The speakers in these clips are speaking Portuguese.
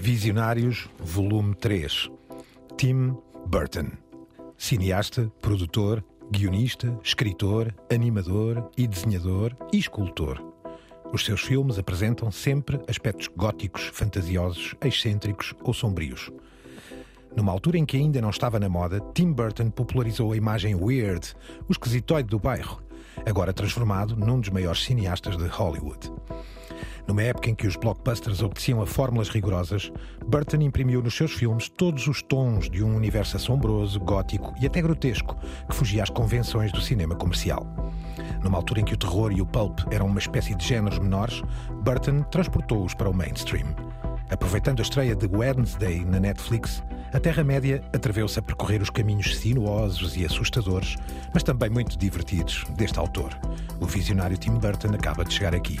Visionários, volume 3. Tim Burton. Cineasta, produtor, guionista, escritor, animador e desenhador e escultor. Os seus filmes apresentam sempre aspectos góticos, fantasiosos, excêntricos ou sombrios. Numa altura em que ainda não estava na moda, Tim Burton popularizou a imagem weird, o esquisitoide do bairro, agora transformado num dos maiores cineastas de Hollywood. Numa época em que os blockbusters obedeciam a fórmulas rigorosas, Burton imprimiu nos seus filmes todos os tons de um universo assombroso, gótico e até grotesco que fugia às convenções do cinema comercial. Numa altura em que o terror e o pulp eram uma espécie de géneros menores, Burton transportou-os para o mainstream. Aproveitando a estreia de Wednesday na Netflix, a Terra-média atreveu-se a percorrer os caminhos sinuosos e assustadores, mas também muito divertidos, deste autor. O visionário Tim Burton acaba de chegar aqui,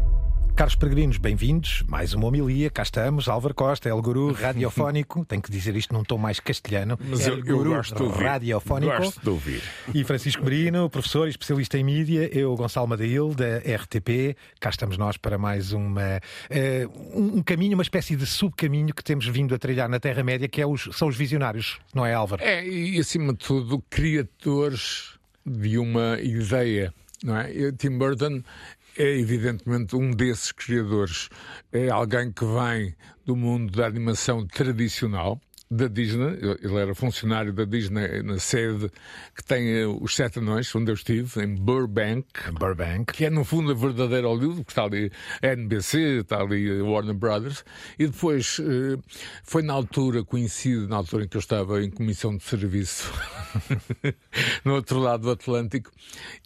Caros peregrinos, bem-vindos. Mais uma homilia, cá estamos. Álvaro Costa, El Guru, radiofónico. Tenho que dizer isto num tom mais castelhano. Mas El eu, eu Guru, gosto de ouvir. Radiofónico. Gosto de ouvir. E Francisco Merino, professor e especialista em mídia. Eu, Gonçalo Madail, da RTP. Cá estamos nós para mais uma, eh, um caminho, uma espécie de subcaminho que temos vindo a trilhar na Terra-média, que é os, são os visionários, não é, Álvaro? É, e acima de tudo, criadores de uma ideia. Não é? Tim Burton é evidentemente um desses criadores. É alguém que vem do mundo da animação tradicional. Da Disney, ele era funcionário da Disney na sede que tem eh, os Sete Anões, onde eu estive, em Burbank, Burbank. que é no fundo a verdadeira Hollywood, que está ali a NBC, está ali a Warner Brothers, e depois eh, foi na altura, conhecido na altura em que eu estava em comissão de serviço no outro lado do Atlântico,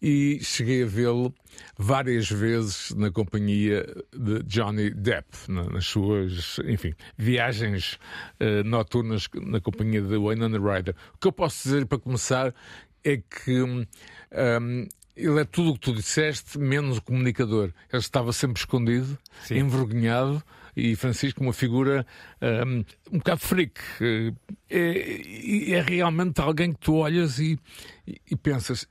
e cheguei a vê-lo várias vezes na companhia de Johnny Depp, na- nas suas, enfim, viagens eh, noturnas na companhia de Winona Ryder. O que eu posso dizer para começar é que hum, ele é tudo o que tu disseste, menos o comunicador. Ele estava sempre escondido, envergonhado, e Francisco, uma figura hum, um bocado freak. Eh, É, é realmente alguém que tu olhas e, e- e pensas.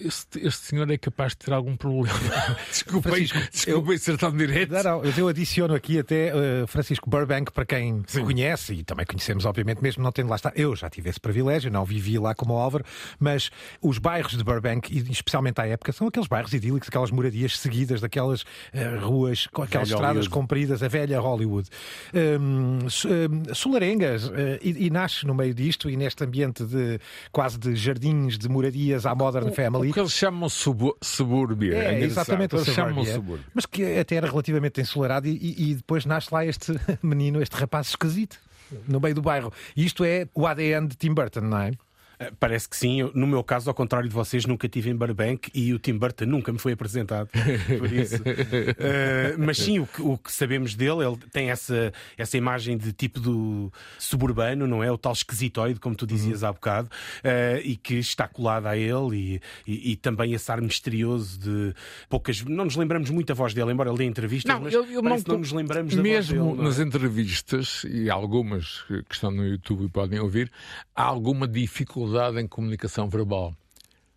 Este, este senhor é capaz de ter algum problema. Desculpem, desculpem ser tão direto. Não, não, eu adiciono aqui até eh, Francisco Burbank, para quem conhece, e também conhecemos, obviamente, mesmo não tendo lá estado. Eu já tive esse privilégio, não vivi lá como o Álvaro, mas os bairros de Burbank, e especialmente à época, são aqueles bairros idílicos, aquelas moradias seguidas, daquelas eh, ruas, com aquelas Velha estradas Hollywood. compridas, a velha Hollywood. Su- hum, solarengas, eh, e, e nasce no meio disto, e neste ambiente de quase de jardins, de moradias à Modern Family. O que eles chamam subu subúrbia. É, engraçado. exatamente, o Eles chamam subúrbia. Mas que até era relativamente ensolarado e, e- e depois nasce lá este menino, este rapaz esquisito, no meio do bairro. E isto é o ADN de Tim Burton, não é? Eh, Parece que sim. Eu, no meu caso, ao contrário de vocês, nunca tive em Burbank e o Tim Burton nunca me foi apresentado. Por isso. Eh, mas sim, o que, o que sabemos dele, ele tem essa, essa imagem de tipo do suburbano, não é? O tal esquisitoide, como tu dizias há bocado, eh, e que está colado a ele e, e- e também esse ar misterioso de poucas. Não nos lembramos muito a voz dele, embora ele dê entrevistas, Não, mas eu, eu não, não nos lembramos da Mesmo voz dele. é? nas entrevistas, e algumas que que estão no YouTube e podem ouvir, há alguma dificuldade em comunicação verbal.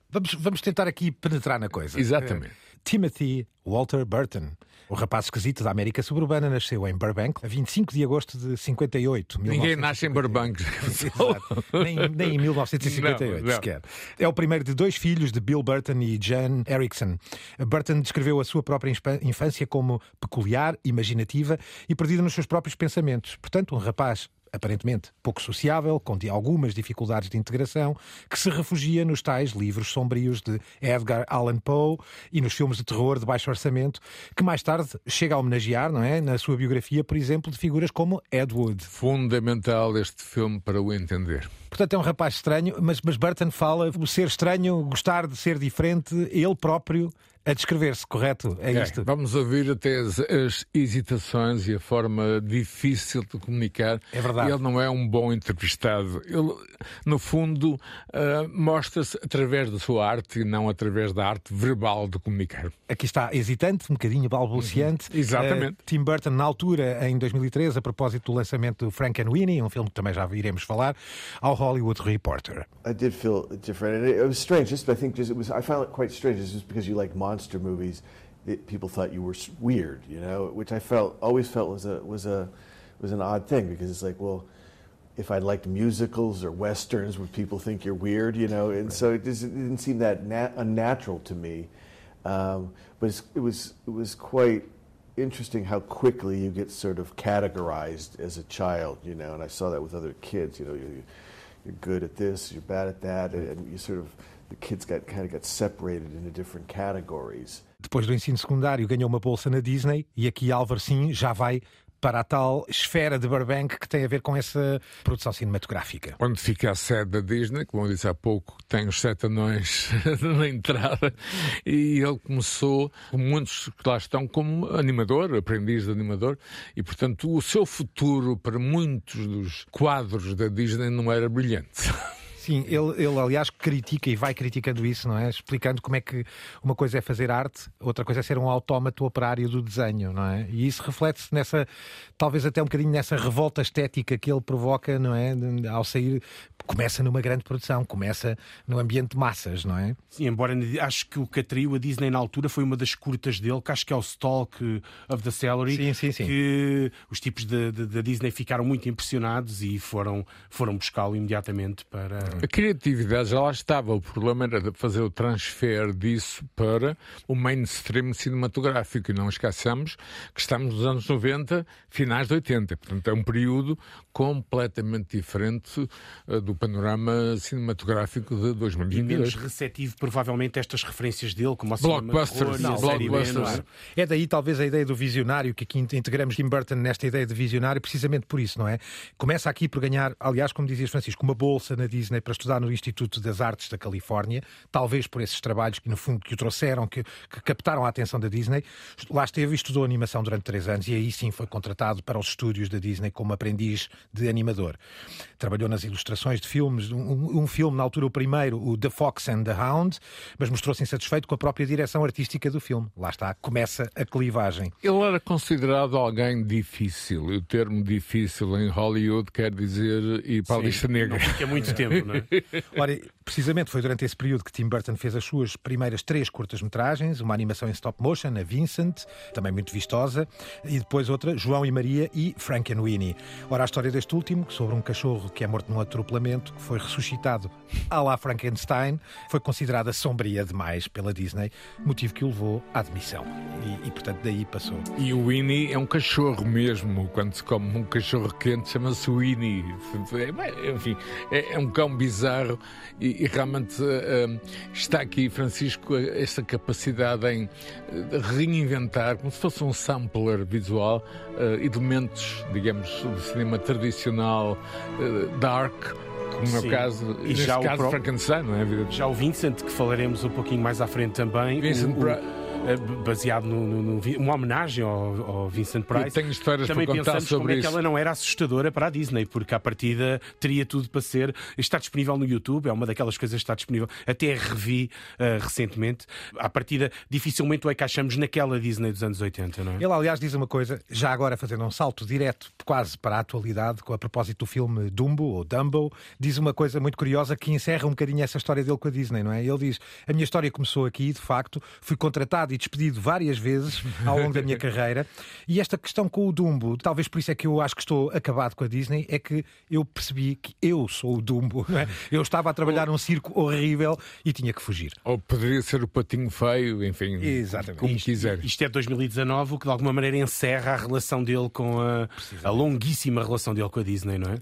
Vamos, vamos tentar aqui penetrar na coisa. Exatamente. Eh, Timothy Walter Burton. O rapaz esquisito da América suburbana nasceu em Burbank a 25 de agosto de 58. Ninguém nasce em 1958. Burbank. Nem, nem em 1958 Não, não. sequer. É o primeiro de dois filhos de Bill Burton e Jan Erickson. Burton descreveu a sua própria infância como peculiar, imaginativa e perdida nos seus próprios pensamentos. Portanto, um rapaz aparentemente pouco sociável, com algumas dificuldades de integração, que se refugia nos tais livros sombrios de Edgar Allan Poe e nos filmes de terror de baixo orçamento, que mais tarde chega a homenagear, não é, na sua biografia, por exemplo, de figuras como Ed Wood. Fundamental este filme para o entender. Portanto, é um rapaz estranho, mas, mas Burton fala o ser estranho, gostar de ser diferente, ele próprio a descrever-se, correto? É Ok, isto. Vamos ouvir até as, as hesitações e a forma difícil de comunicar. É verdade. Ele não é um bom entrevistado. Ele, no fundo, ah, mostra-se através da sua arte e não através da arte verbal de comunicar. Aqui está hesitante, um bocadinho balbuciante. Uhum. Exatamente. Eh, Tim Burton, na altura, em 2013, a propósito do lançamento do Frank and Winnie, um filme que também já iremos falar, ao Hollywood Reporter. I did feel different, it, it was strange. Just I think just it was. I found it quite strange. It's Just because you like monster movies, it, people thought you were weird, you know, which I felt always felt was a was a was an odd thing because it's like, well, if I liked musicals or westerns, would people think you're weird, you know? And so it, just, it didn't seem that nat- unnatural to me. Um, but it was it was quite interesting how quickly you get sort of categorized as a child, you know. And I saw that with other kids, you know. You, you're good at this, you're bad at that, and you sort of the kids got kind of got separated into different categories. Depois do ensino secundário, ganhou uma bolsa na Disney e aqui Álvaro sim já vai para a tal esfera de Burbank que tem a ver com essa produção cinematográfica. Onde fica a sede da Disney, como eu disse há pouco, tem os sete anões na entrada, e ele começou, como muitos que lá estão, como animador, aprendiz de animador, e portanto o seu futuro para muitos dos quadros da Disney não era brilhante. Sim, ele, ele aliás critica e vai criticando isso, não é? Explicando como é que uma coisa é fazer arte, outra coisa é ser um autómato operário do desenho, não é? E isso reflete-se nessa, talvez até um bocadinho nessa revolta estética que ele provoca, não é? Ao sair, começa numa grande produção, começa no ambiente de massas, não é? Sim, embora acho que o que atraiu a Disney na altura foi uma das curtas dele, que acho que é o Stalk of the Celery, Sim, sim, sim. que os tipos da Disney ficaram muito impressionados e foram, foram buscá-lo imediatamente para. A criatividade já lá estava, o problema era de fazer o transfer disso para o mainstream cinematográfico. E não esqueçamos que estamos nos anos 90, finais de 80. Portanto, é um período completamente diferente eh, do panorama cinematográfico de E menos 2022. receptivo, provavelmente, a estas referências dele, como a cinema de Blockbusters, não é? blockbusters. É daí talvez a ideia do visionário, que aqui integramos Tim Burton nesta ideia de visionário, precisamente por isso, não é? Começa aqui por ganhar, aliás, como dizias Francisco, uma bolsa na Disney para estudar no Instituto das Artes da Califórnia, talvez por esses trabalhos que no fundo que o trouxeram, que, que captaram a atenção da Disney. Lá esteve e estudou animação durante três anos e aí sim foi contratado para os estúdios da Disney como aprendiz de animador. Trabalhou nas ilustrações de filmes, um, um filme, na altura o primeiro, o The Fox and the Hound, mas mostrou-se insatisfeito com a própria direção artística do filme. Lá está, começa a clivagem. Ele era considerado alguém difícil. E o termo difícil em Hollywood quer dizer ir para a lista negra. Não fica muito tempo, não é? Ora, precisamente foi durante esse período que Tim Burton fez as suas primeiras três curtas-metragens, uma animação em stop motion, a Vincent, também muito vistosa, e depois outra, João e Maria e Frank and Winnie. Ora, a história deste último, sobre um cachorro que é morto num atropelamento, que foi ressuscitado à la Frankenstein, foi considerada sombria demais pela Disney, motivo que o levou à demissão. E, e, portanto, daí passou. E o Winnie é um cachorro mesmo. Quando se come um cachorro quente, chama-se Winnie. É, Enfim, é, é um cão bizarro e, e realmente eh, está aqui, Francisco, esta capacidade em eh, reinventar, como se fosse um sampler visual, eh, elementos, digamos, do cinema tradicional, eh, dark, como no Sim. meu caso, E neste já o caso, pró- Frankenstein, não é? Já o Vincent, que falaremos um pouquinho mais à frente também, Vincent o- o- baseado no, no- no uma homenagem ao, ao Vincent Price. Eu tenho histórias também para contar pensamos sobre como é que isso. ela não era assustadora para a Disney, porque à partida teria tudo para ser. Está disponível no YouTube, é uma daquelas coisas que está disponível. Até revi eh, recentemente. À partida, dificilmente o encaixamos naquela Disney dos anos 80, não é? Ele, aliás, diz uma coisa, já agora fazendo um salto direto, quase para a atualidade, com a propósito do filme Dumbo, ou Dumbo, diz uma coisa muito curiosa que encerra um bocadinho essa história dele com a Disney, não é? Ele diz: A minha história começou aqui, de facto, fui contratado e despedido várias vezes ao longo da minha carreira, e esta questão com o Dumbo, talvez por isso é que eu acho que estou acabado com a Disney, é que eu percebi que eu sou o Dumbo, não é? Eu estava a trabalhar num circo horrível e tinha que fugir. Ou poderia ser o patinho feio, enfim, Exatamente. como Isto- quiser. Isto é 2019, o que de alguma maneira encerra a relação dele com a, a longuíssima relação dele com a Disney, não é?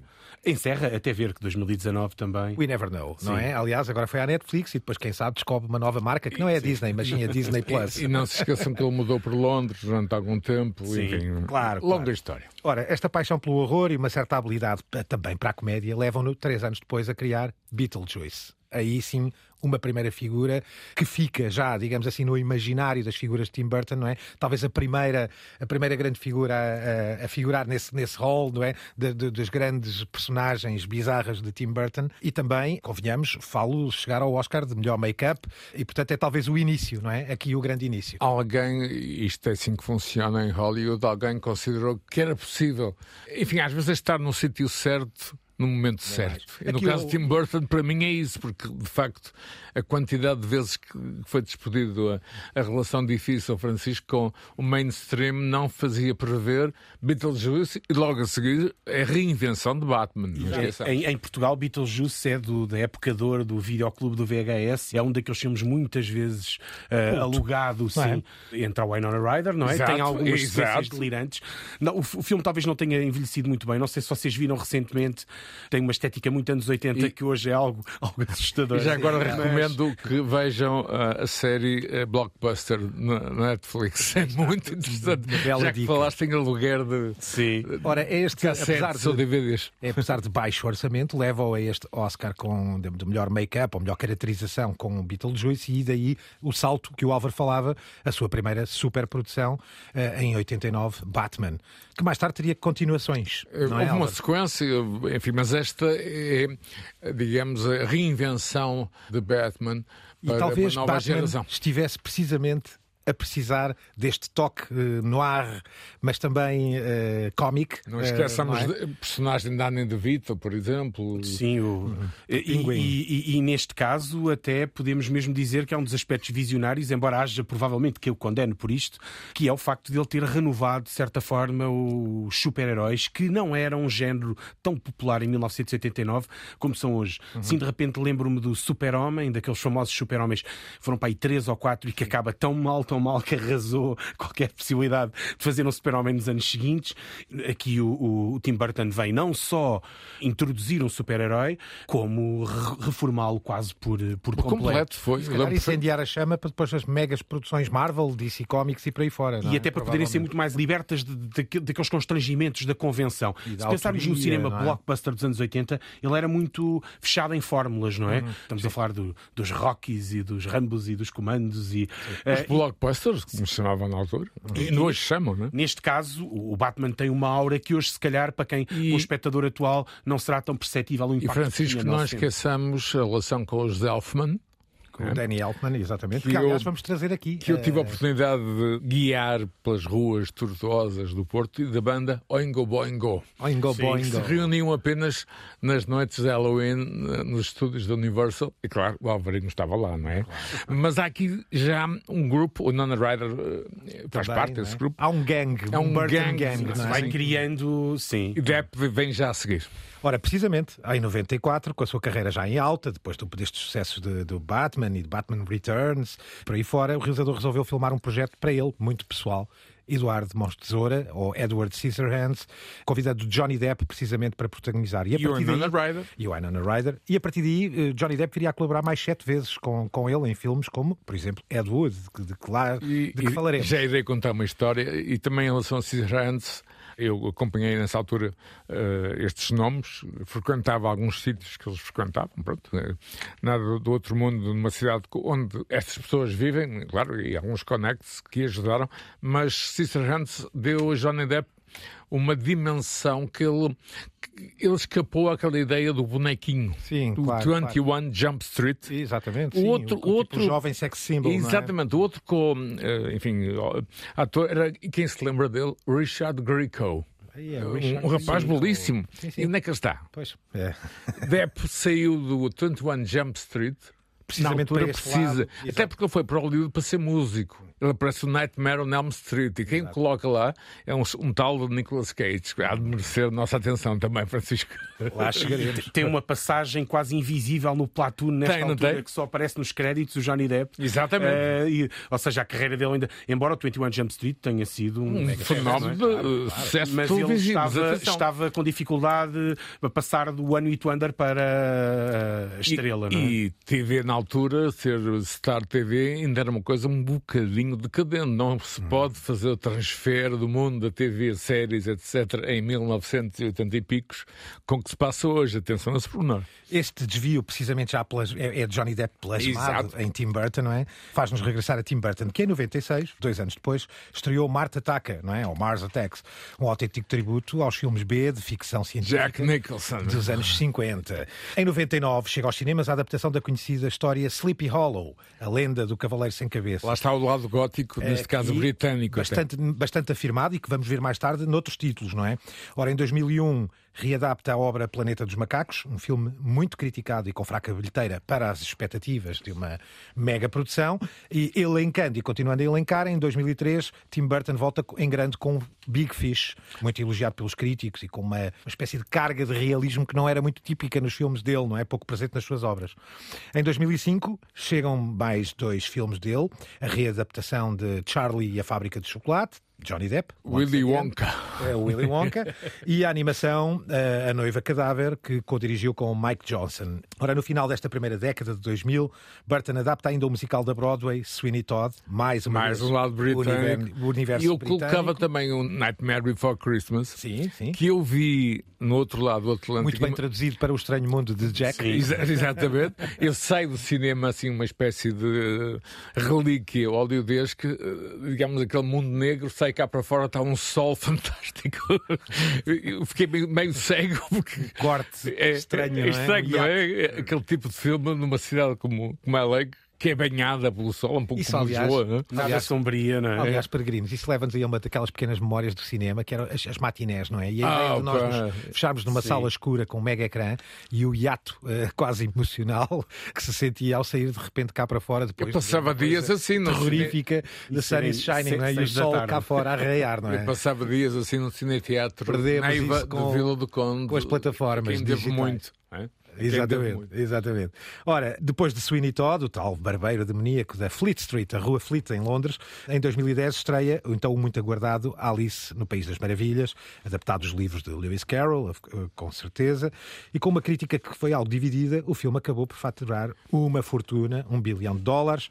Encerra até ver que 2019 também. We never know, não Sim. é? Aliás, agora foi à Netflix e depois, quem sabe, descobre uma nova marca que não é a Disney, mas sim a Disney Plus. universo. E não se esqueçam que ele mudou para Londres durante algum tempo. Sim, enfim, claro, Longa claro. história. Ora, esta paixão pelo horror e uma certa habilidade eh, também para a comédia levam-no, três anos depois, a criar Beetlejuice. Aí sim, uma primeira figura que fica já, digamos assim, no imaginário das figuras de Tim Burton, não é? Talvez a primeira, a primeira grande figura a, a- a figurar nesse, nesse rol, não é? De- de- das grandes personagens bizarras de Tim Burton. E também, convenhamos, falo chegar ao Oscar de melhor make-up e, portanto, é talvez o início, não é? Aqui o grande início. Alguém, isto é assim que funciona em Hollywood, alguém considerou que era possível. Enfim, às vezes estar no sítio certo. No momento certo. E no caso o- de Tim Burton, para mim é isso, porque de facto a quantidade de vezes que foi despedido a, a relação difícil, Francisco, com o mainstream não fazia prever Beetlejuice e logo a seguir a reinvenção de Batman. Não. Em, em Portugal, Beetlejuice é do, da época de ouro do videoclube do VHS. É um daqueles filmes muitas vezes ah, alugado, sim, entre a Winona Ryder, não é? Exato, Tem algumas sequências delirantes. Não, o, o filme talvez não tenha envelhecido muito bem. Não sei se vocês viram recentemente. Tem uma estética muito anos 80 E- que hoje é algo, algo assustador. E já agora Mas- recomendo que vejam ah, a série eh, Blockbuster na Netflix. É muito interessante. bela Já que dica. falaste em aluguer de Sim. Ora, é este, apesar de, DVDs. É, apesar de baixo orçamento, leva-o a este Oscar com, de, melhor make-up ou melhor caracterização com o Beetlejuice e daí o salto que o Álvaro falava, a sua primeira superprodução eh, em 89, Batman, que mais tarde teria continuações. Não é, Houve uma Álvaro? sequência, enfim, mas esta é, digamos, a reinvenção de Batman E para talvez uma nova Batman geração. estivesse precisamente a precisar deste toque eh, noir, mas também eh, cómic. Não eh, esqueçamos não é? de personagem de Danny DeVito, por exemplo. Sim, o... e, e- e- e neste caso até podemos mesmo dizer que é um dos aspectos visionários, embora haja provavelmente que eu condeno por isto, que é o facto de ele ter renovado, de certa forma, os super-heróis que não eram um género tão popular em 1989 como são hoje. Sim, de repente lembro-me do Super-Homem, daqueles famosos Super-Homens, foram para aí três ou quatro e que acaba tão mal, tão mal que arrasou qualquer possibilidade de fazer um Super-Homem nos anos seguintes. Aqui o, o- o Tim Burton vem não só introduzir um super-herói, como re- reformá-lo quase por, por Por completo. completo foi. Se calhar incendiar a chama para depois as megas produções Marvel, DC Comics e por aí fora. não E é? até para poderem ser muito mais libertas de, de- daque- daqueles constrangimentos da convenção. Da Se pensarmos no autoria, cinema não é? blockbuster dos anos 80, ele era muito fechado em fórmulas, não é? Estamos a falar do- dos Rockies e dos Rambos e dos comandos. E, eh, Os blockbusters, como se chamavam na altura. E hoje chamam, não é? Neste caso, o o Batman tem uma aura que hoje, se calhar, para quem E- o espectador atual não será tão perceptível o E impacto Francisco, que não esqueçamos a relação com os Elfman, Com o Danny Elfman, exatamente. Que Que, aliás, eu- vamos trazer aqui. que eu tive a eh, oportunidade de guiar pelas ruas tortuosas do Porto e da banda Oingo Boingo. Oingo Sim, Boingo. que se reuniam apenas nas noites de Halloween eh, nos estúdios da Universal. E claro, o Alvarinho estava lá, não é? Mas há aqui já um grupo, o Nona Rider eh, faz Também, parte é? desse grupo. Há um gang, É um Burton gang, gang, não é? Vai Sim. criando, sim. E Depp vem já a seguir. Ora, precisamente, em 94, com a sua carreira já em alta, depois do- destes sucessos de- do Batman e de Batman Returns, por aí fora, o realizador resolveu filmar um projeto para ele, muito pessoal. Eduardo Mãos de Tesoura, ou Edward Scissorhands, convidado Johnny Depp precisamente para protagonizar. E a o partir daí- Ryder. E o Ryder. E a partir daí, eh, Johnny Depp viria a colaborar mais sete vezes com, com ele em filmes como, por exemplo, Ed Wood, de, que- de lá de que falaremos. Já irei contar uma história e também em relação a Scissorhands. Eu acompanhei nessa altura eh, estes nomes, frequentava alguns sítios que eles frequentavam, pronto, eh, nada do outro mundo, numa cidade onde estas pessoas vivem, claro, e alguns connects que ajudaram, mas Scissorhands deu a Johnny Depp uma dimensão que ele, ele escapou àquela ideia do bonequinho, Sim, do claro, 21 Jump Street. Exatamente. O sim, outro- o, tipo outro- jovem sex symbol. é? Exatamente, o outro com, eh, enfim, ator, era, e quem se lembra dele? Richard Grieco. É, Um, um rapaz Grieco. belíssimo. Sim, sim. E onde é que ele está? Pois, é. Depp saiu do 21 Jump Street. Precisamente na altura precisa. lado. Até Exato. porque ele foi para Hollywood para ser músico. Ele aparece no Nightmare on Elm Street. E quem coloca lá é um, um tal de Nicolas Cage. que Há de merecer a nossa atenção também, Francisco. Lá chegaremos. Tem uma passagem quase invisível no Platão nesta Tem, altura tem? que só aparece nos créditos o Johnny Depp. Exatamente. Eh, e- ou seja, a carreira dele ainda, embora o 21 Jump Street tenha sido um, Um fenómeno é? de uh, sucesso mas ele estava, estava com dificuldade a passar do One Hit Wonder para a estrela, e, é? E TV na altura, ser Star TV, ainda era uma coisa um bocadinho bocadinho decadente. Não se pode fazer o transfer do mundo da TV, séries, etc., em 1980 e picos, com o que se passa hoje. Atenção a esse pormenor. Este desvio, precisamente já pelas, é, é Johnny Depp plasmado Exato. em Tim Burton, não é? Faz-nos regressar a Tim Burton, que em 96, dois anos depois, estreou Marte Ataca, não é? Ou Mars Attacks, um autêntico tributo aos filmes B de ficção científica. Jack Nicholson. Dos anos 50. Em 99 chega aos cinemas a adaptação da conhecida história Sleepy Hollow, a lenda do Cavaleiro Sem Cabeça. Lá está o lado gótico, neste É, caso e britânico. até. Bastante, bastante afirmado e que vamos ver mais tarde noutros títulos, não é? Ora, em 2001 readapta a obra Planeta dos Macacos, um filme muito criticado e com fraca bilheteira para as expectativas de uma mega produção, e elencando e continuando a elencar, em 2003 Tim Burton volta em grande com Big Fish, muito elogiado pelos críticos e com uma, uma espécie de carga de realismo que não era muito típica nos filmes dele, não é? Pouco presente nas suas obras. Em 2005 chegam mais dois filmes dele, a readaptação de Charlie e a Fábrica de Chocolate, Johnny Depp, Willy. Wonka. É o Willy Wonka. e a animação eh, A Noiva Cadáver, que co-dirigiu com Mike Johnson. Ora, no final desta primeira década de 2000, Burton adapta ainda o musical da Broadway, Sweeney Todd, mais uma Mais um lado britânico. o universo E eu britânico. colocava também um Nightmare Before Christmas, Sim, sim. que eu vi no outro lado do Atlântico. Muito bem traduzido para o estranho mundo de Jack. Exa- exatamente. Eu saio do cinema assim, uma espécie de relíquia hollywoodesca, eh, digamos, aquele mundo negro, sai cá para fora, está um sol fantástico. Eu fiquei meio, cego porque. Corte É, estranho, é, não é? estranho, não? É Aquele tipo de filme numa cidade como, como LA, que é banhada pelo sol, um pouco Isso, como aliás, Lisboa. não é? Nada Aliás- sombria, não é? Aliás, peregrinos, isso leva-nos aí a uma daquelas pequenas memórias do cinema, que eram as, as matinés, não é? E a Ah, ideia de nós nos fecharmos numa Sim. sala escura com um mega ecrã e o hiato eh, quase emocional que se sentia ao sair de repente cá para fora depois. Eu passava de uma dias coisa assim, no terrorífica da Isso Sun é is Shining, não é? E o sol tarde. cá fora a arraiar, não é? Eu passava dias assim no cineteatro Perdemos Neiva com- de Vila do Conde. com as plataformas Quem muito. não é? Quem deve Exatamente, exatamente. Ora, depois de Sweeney Todd, o tal barbeiro demoníaco da Fleet Street, a Rua Fleet, em Londres, em 2010 estreia o então muito aguardado Alice no País das Maravilhas, adaptado dos livros de Lewis Carroll, eh, com certeza, e com uma crítica que foi algo dividida, o filme acabou por faturar uma fortuna, um bilhão de dólares,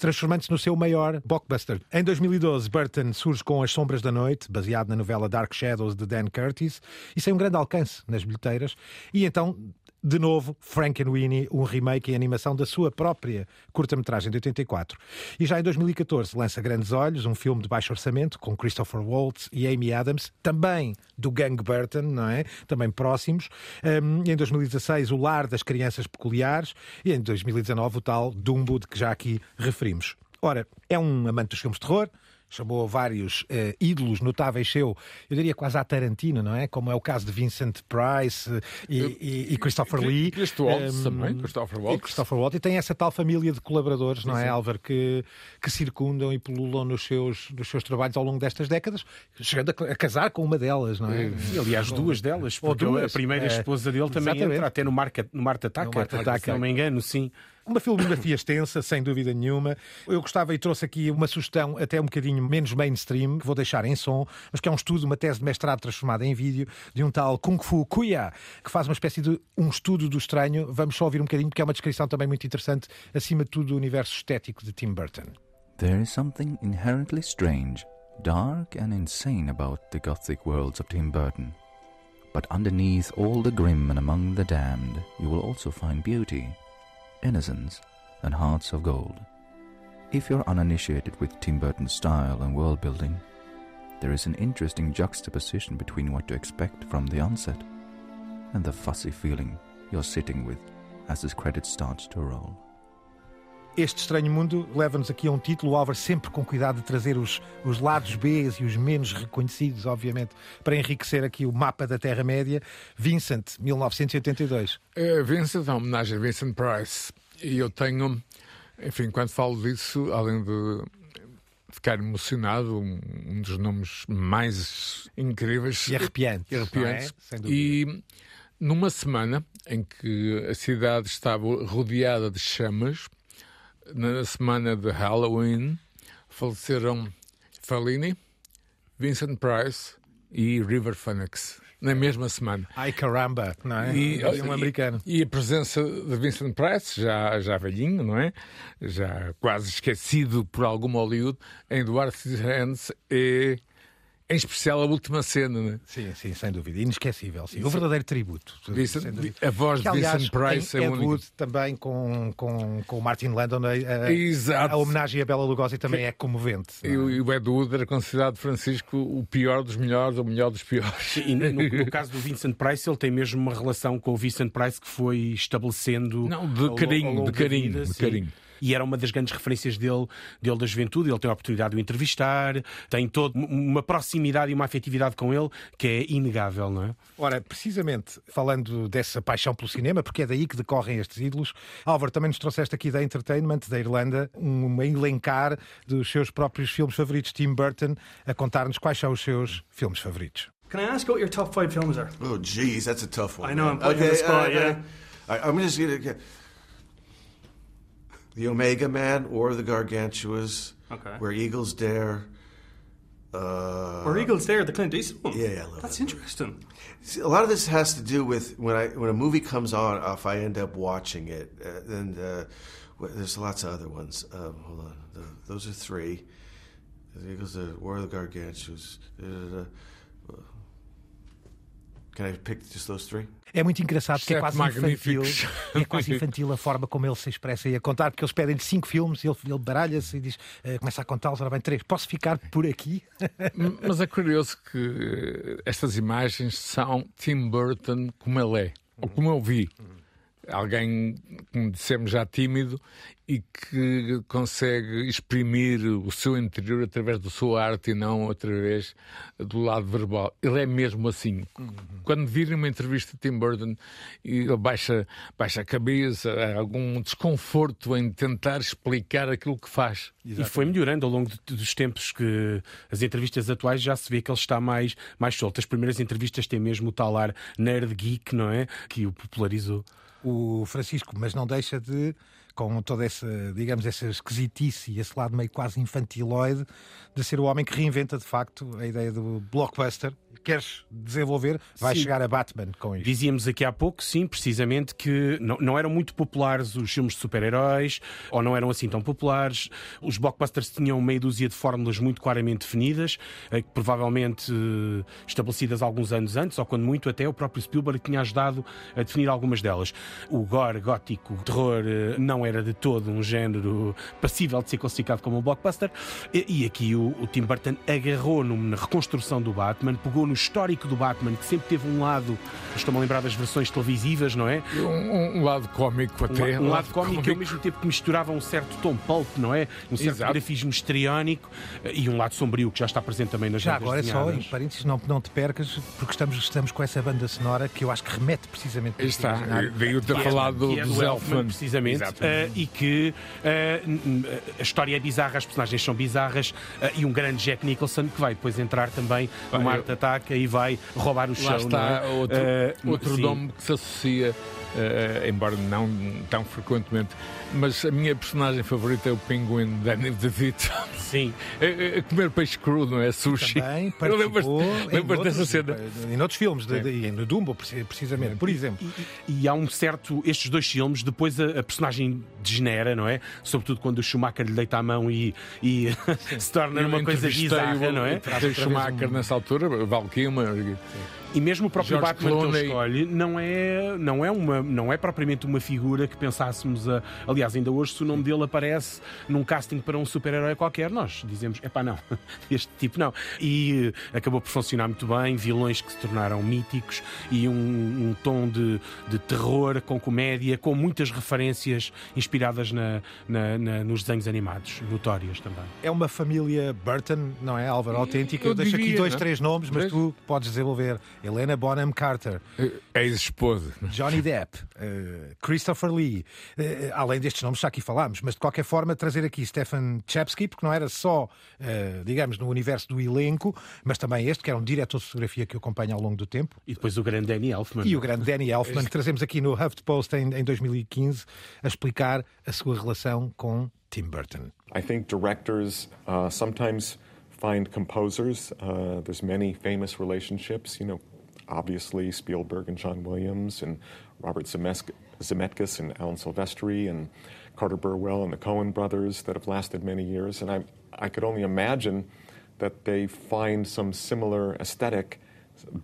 transformando-se no seu maior blockbuster. Em 2012, Burton surge com As Sombras da Noite, baseado na novela Dark Shadows de Dan Curtis, e sem um grande alcance nas bilheteiras. E então, de novo, Frank Winnie, um remake em animação da sua própria curta-metragem de 84. E já em 2014 lança Grandes Olhos, um filme de baixo orçamento com Christopher Waltz e Amy Adams, também do Gang Burton, não é? Também próximos. Um, em 2016, O Lar das Crianças Peculiares e em 2019 o tal Dumbo de que já aqui referimos. Ora, é um amante dos filmes de terror, chamou vários eh, ídolos notáveis seu, eu diria quase à Tarantino, não é? Como é o caso de Vincent Price eh, e, e- e Christopher Lee. Christopher Waltz Ehm, também, Christopher E Waltz. Christopher Waltz. E tem essa tal família de colaboradores, não é, Álvaro, que, que circundam e pululam nos seus, nos seus trabalhos ao longo destas décadas, chegando a, a casar com uma delas, não é? E, aliás, duas delas, porque duas, a primeira é. esposa dele também Exatamente. entra até no Marte, no Marte Ataca. se não me engano, sim. Uma filmografia extensa, sem dúvida nenhuma. Eu gostava e trouxe aqui uma sugestão até um bocadinho menos mainstream, que vou deixar em som, mas que é um estudo, uma tese de mestrado transformada em vídeo, de um tal Kung Fu Kuya, que faz uma espécie de um estudo do estranho. Vamos só ouvir um bocadinho, porque é uma descrição também muito interessante, acima de tudo, do universo estético de Tim Burton. There is something inherently strange, dark, and insane about the Gothic worlds of Tim Burton. But underneath all the grim and among the damned, you will also find beauty, innocence, and hearts of gold. If you're uninitiated with Tim Burton's style and world building, there is an interesting juxtaposition between what to expect from the onset and the fussy feeling you're sitting with as the credits starts to roll. Este estranho mundo leva-nos aqui a um título, o Álvaro, sempre com cuidado de trazer os, os lados B e os menos reconhecidos, obviamente, para enriquecer aqui o mapa da Terra-média. Vincent, 1982. É, Vincent, uma homenagem a Vincent Price. E eu tenho, enfim, quando falo disso, além de ficar emocionado, um, dos nomes mais incríveis E arrepiante. e arrepiantes. é? E numa semana em que a cidade estava rodeada de chamas, na semana de Halloween, faleceram Fellini, Vincent Price e River Phoenix na mesma semana. Ai caramba, não é? E, é um americano. E, e, a presença de Vincent Price, já, já velhinho, não é? Já quase esquecido por algum Hollywood, em Edward Scissorhands é em especial a última cena, né? Sim, sim, sem dúvida. Inesquecível, sim. O verdadeiro tributo. Vincent, a voz que, de Vincent Price é única. Wood também com, com, com o Martin Landon, a, a, a homenagem a Bela Lugosi também é comovente. E, o- e o Ed Wood era considerado, Francisco, o pior dos melhores, ou o melhor dos piores. E no, no caso do Vincent Price, ele tem mesmo uma relação com o Vincent Price que foi estabelecendo. Não, de carinho, ao de carinho, vida, de carinho. E era uma das grandes referências dele, dele da juventude. Ele tem a oportunidade de o entrevistar, tem toda uma proximidade e uma afetividade com ele que é inegável, não é? Ora, precisamente falando dessa paixão pelo cinema, porque é daí que decorrem estes ídolos, Álvaro, também nos trouxeste aqui da Entertainment, da Irlanda, um elencar dos seus próprios filmes favoritos, Tim Burton, a contar-nos quais são os seus filmes favoritos. Can I ask what your top five films are? Oh, geez, that's a tough one. I know, man. I'm putting you on the spot, uh, yeah. uh, I'm just gonna the Omega Man or the Gargantuas. Okay. Where Eagles Dare. Uh, Or Eagles there, the Clint Eastwood one. Yeah, yeah, I love That's that interesting. See, a lot of this has to do with when I when a movie comes on, if I end up watching it, uh, and uh, there's lots of other ones. Um, hold on, the, those are three. The Eagles, the War of the Gargantuas. Can I pick just those three? É muito engraçado porque é quase infantil. É quase infantil a forma como ele se expressa e a contar, porque eles pedem-lhe cinco filmes, ele, ele baralha-se e diz, eh, começa a contá-los, ora bem, três, posso ficar por aqui? Mas é curioso que eh, estas imagens são Tim Burton como ele é, ou como eu vi. Alguém, como dissemos, já tímido e que consegue exprimir o seu interior através da sua arte e não através do lado verbal. Ele é mesmo assim. Quando virem uma entrevista de Tim Burton e ele baixa, baixa a cabeça, há algum desconforto em tentar explicar aquilo que faz. E foi melhorando ao longo de- dos tempos que as entrevistas atuais já se vê que ele está mais, mais solto. As primeiras entrevistas têm mesmo o tal ar nerd geek, não é? Que o popularizou. o Francisco, mas não deixa de, com toda essa, digamos, essa esquisitice e esse lado meio quase infantiloide, de ser o homem que reinventa de facto a ideia do blockbuster. Queres desenvolver? Vai Sim. chegar a Batman com isto. Dizíamos aqui há pouco, sim, precisamente, que não, não eram muito populares os filmes de super-heróis, ou não eram assim tão populares. Os blockbusters tinham meia dúzia de fórmulas muito claramente definidas, eh, provavelmente eh, estabelecidas alguns anos antes, ou quando muito até o próprio Spielberg tinha ajudado a definir algumas delas. O gore, gótico, o terror eh, não era de todo um género passível de ser classificado como um blockbuster, e, e aqui o, o Tim Burton agarrou na reconstrução do Batman, pegou no histórico do Batman, que sempre teve um lado, estou-me a lembrar das versões televisivas, não é? Um, um- um lado cómico Um, até. la- um lado cómico que ao mesmo tempo que misturava um certo tom pulp, não é? Um certo Exato. grafismo histriónico eh, e um lado sombrio que já está presente também nas Já agora, só em desenhadas. parênteses, não, não te percas, porque estamos, estamos com essa banda sonora que eu acho que remete precisamente para Aí este está, eu ter é- falado dos do Elfman. Elfman, precisamente, Exato. Eh, e que n- a história é bizarra, as personagens são bizarras, eh, e um grande Jack Nicholson que vai depois entrar também no Marte Ataca e vai roubar o show. Lá está é? outro, outro nome que se associa, eh, embora não tão frequentemente, mas a minha personagem favorita é o pinguim de Danny DeVito. Sim. a, a comer peixe cru, não é? Sushi. Também participou em lembro dessa outros- cena. Em outros filmes, de, de, e no Dumbo, preci- precisamente, por exemplo. E há um certo. Estes dois filmes, depois a, a personagem degenera, não é? Sobretudo quando o Schumacher lhe deita a mão e, e se torna Eu numa coisa bizarra, não é? Schumacher nessa altura, Val Kilmer. E mesmo o próprio George Batman que Clooney. ele escolhe não é, não, é uma, não é propriamente uma figura que pensássemos. A... Aliás, ainda hoje, se o nome dele aparece num casting para um super-herói qualquer, nós dizemos: epá, não, este tipo não. E eh, acabou por funcionar muito bem, vilões que se tornaram míticos e um, um tom de, de terror com comédia, com muitas referências inspiradas na, na- na- nos desenhos animados, notórias também. É uma família Burton, não é, Álvaro? Autêntica. Eu eu deixo aqui diria, dois, não é? três nomes, mas Dois? tu podes desenvolver. Helena Bonham Carter, É ex-esposa. Johnny Depp, eh, Christopher Lee, eh, além destes nomes já aqui falámos, mas de qualquer forma trazer aqui Stephen Chapsky, porque não era só, eh, digamos, no universo do elenco, mas também este, que era um diretor de fotografia que eu acompanho ao longo do tempo, E depois o grande Danny Elfman. e o grande Danny Elfman, que trazemos aqui no HuffPost em, em 2015, a explicar a sua relação com Tim Burton. I think directors uh, sometimes find composers. Uh, there's many famous relationships. You know, obviously Spielberg and John Williams, and Robert Zemeckis and Alan Silvestri, and Carter Burwell and the Cohen brothers that have lasted many years. And I, I could only imagine that they find some similar aesthetic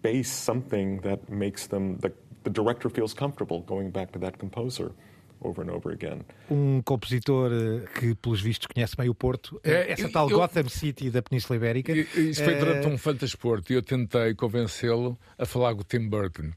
base, something that makes them the, the director feels comfortable going back to that composer. Over and over again. Um compositor eh, que, pelos vistos, conhece bem o Porto, É, essa eu- tal eu- Gotham City da Península Ibérica. Isso foi eh, durante um fantasporto e eu tentei convencê-lo a falar com o Tim Burton.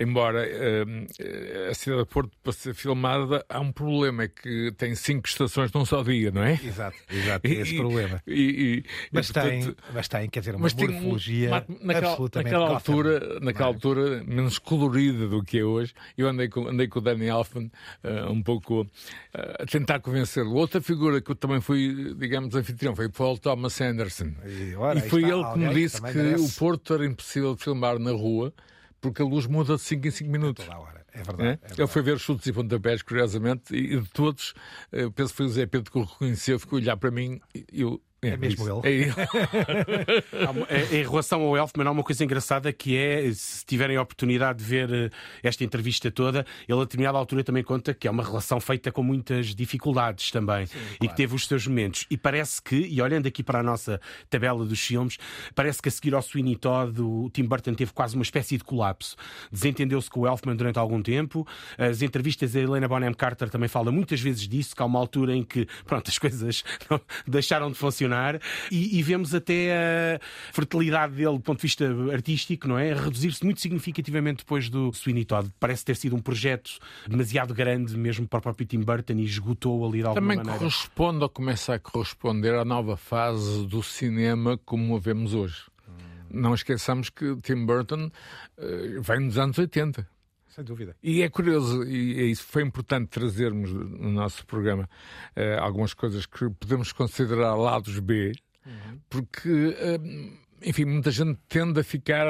Embora eh, a cidade de Porto, para ser filmada, há um problema: é que tem cinco estações num só dia, não é? Exato, exato, esse problema. E, e- Mas e, tem, portanto, mas tem, quer dizer, uma um- morfologia naquela, absolutamente naquela Gotham, altura, naquela é? altura menos colorida do que é hoje. Eu andei com, andei com o Danny Elfman eh, um pouco eh, a tentar convencê-lo. Outra figura que eu também fui, digamos, anfitrião foi Paul Thomas Anderson. E, ora, foi está ele que me disse que merece. o Porto era impossível de filmar na rua porque a luz muda de 5 em 5 minutos. Toda a hora. É É? verdade. é Ele verdade. foi ver chutes e pontapés, curiosamente, e de todos, eh, penso que foi o Zé Pedro que o reconheceu, ficou a olhar para mim e eu. É mesmo disse, ele. É ele. Uma- é- Em relação ao Elfman, há uma coisa engraçada que é, se tiverem a oportunidade de ver eh, esta entrevista toda, ele a determinada altura também conta que é uma relação feita com muitas dificuldades também e que teve os seus momentos. E parece que, e olhando aqui para a nossa tabela dos filmes, parece que a seguir ao Sweeney Todd, o Tim Burton teve quase uma espécie de colapso. Desentendeu-se com o Elfman durante algum tempo. As entrevistas a Helena Bonham Carter também fala muitas vezes disso, que há uma altura em que pronto, as coisas não- deixaram de funcionar e, e vemos até a fertilidade dele do ponto de vista artístico, não é? Reduzir-se muito significativamente depois do Sweeney Todd. Parece ter sido um projeto demasiado grande mesmo para o próprio Tim Burton e esgotou ali de alguma Também maneira. corresponde ou começa a corresponder à nova fase do cinema como a vemos hoje. Não esqueçamos que Tim Burton eh, vem nos anos 80. Sem dúvida. E é curioso, e é isso foi importante trazermos no nosso programa eh, algumas coisas que podemos considerar lados B, porque, eh, enfim, muita gente tende a ficar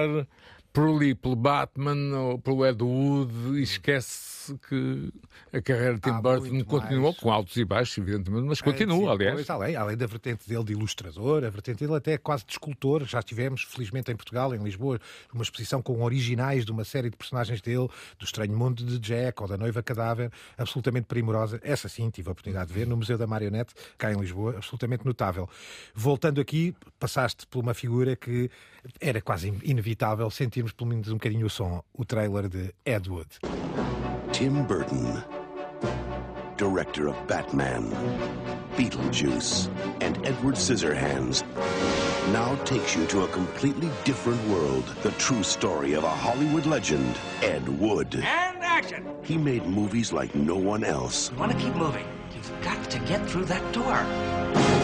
por ali, pelo Batman ou pelo Ed Wood e esquece que a carreira de Tim Burton continuou mais. com altos e baixos, evidentemente, mas Sim, continua, aliás. pois, além, além da vertente dele de ilustrador, a vertente dele até quase de escultor. Já tivemos, felizmente, em Portugal, em Lisboa, uma exposição com originais de uma série de personagens dele, do Estranho Mundo de Jack ou da Noiva Cadáver, absolutamente primorosa. Essa sim, tive a oportunidade de ver no Museu da Marionete, cá em Lisboa, absolutamente notável. Voltando aqui, passaste por uma figura que era quase inevitável sentirmos pelo menos um bocadinho o som, o trailer de Ed Wood. Tim Burton, director of Batman, Beetlejuice, and Edward Scissorhands, now takes you to a completely different world. The true story of a Hollywood legend, Ed Wood. And action! He made movies like no one else. You want to keep moving. You've got to get through that door.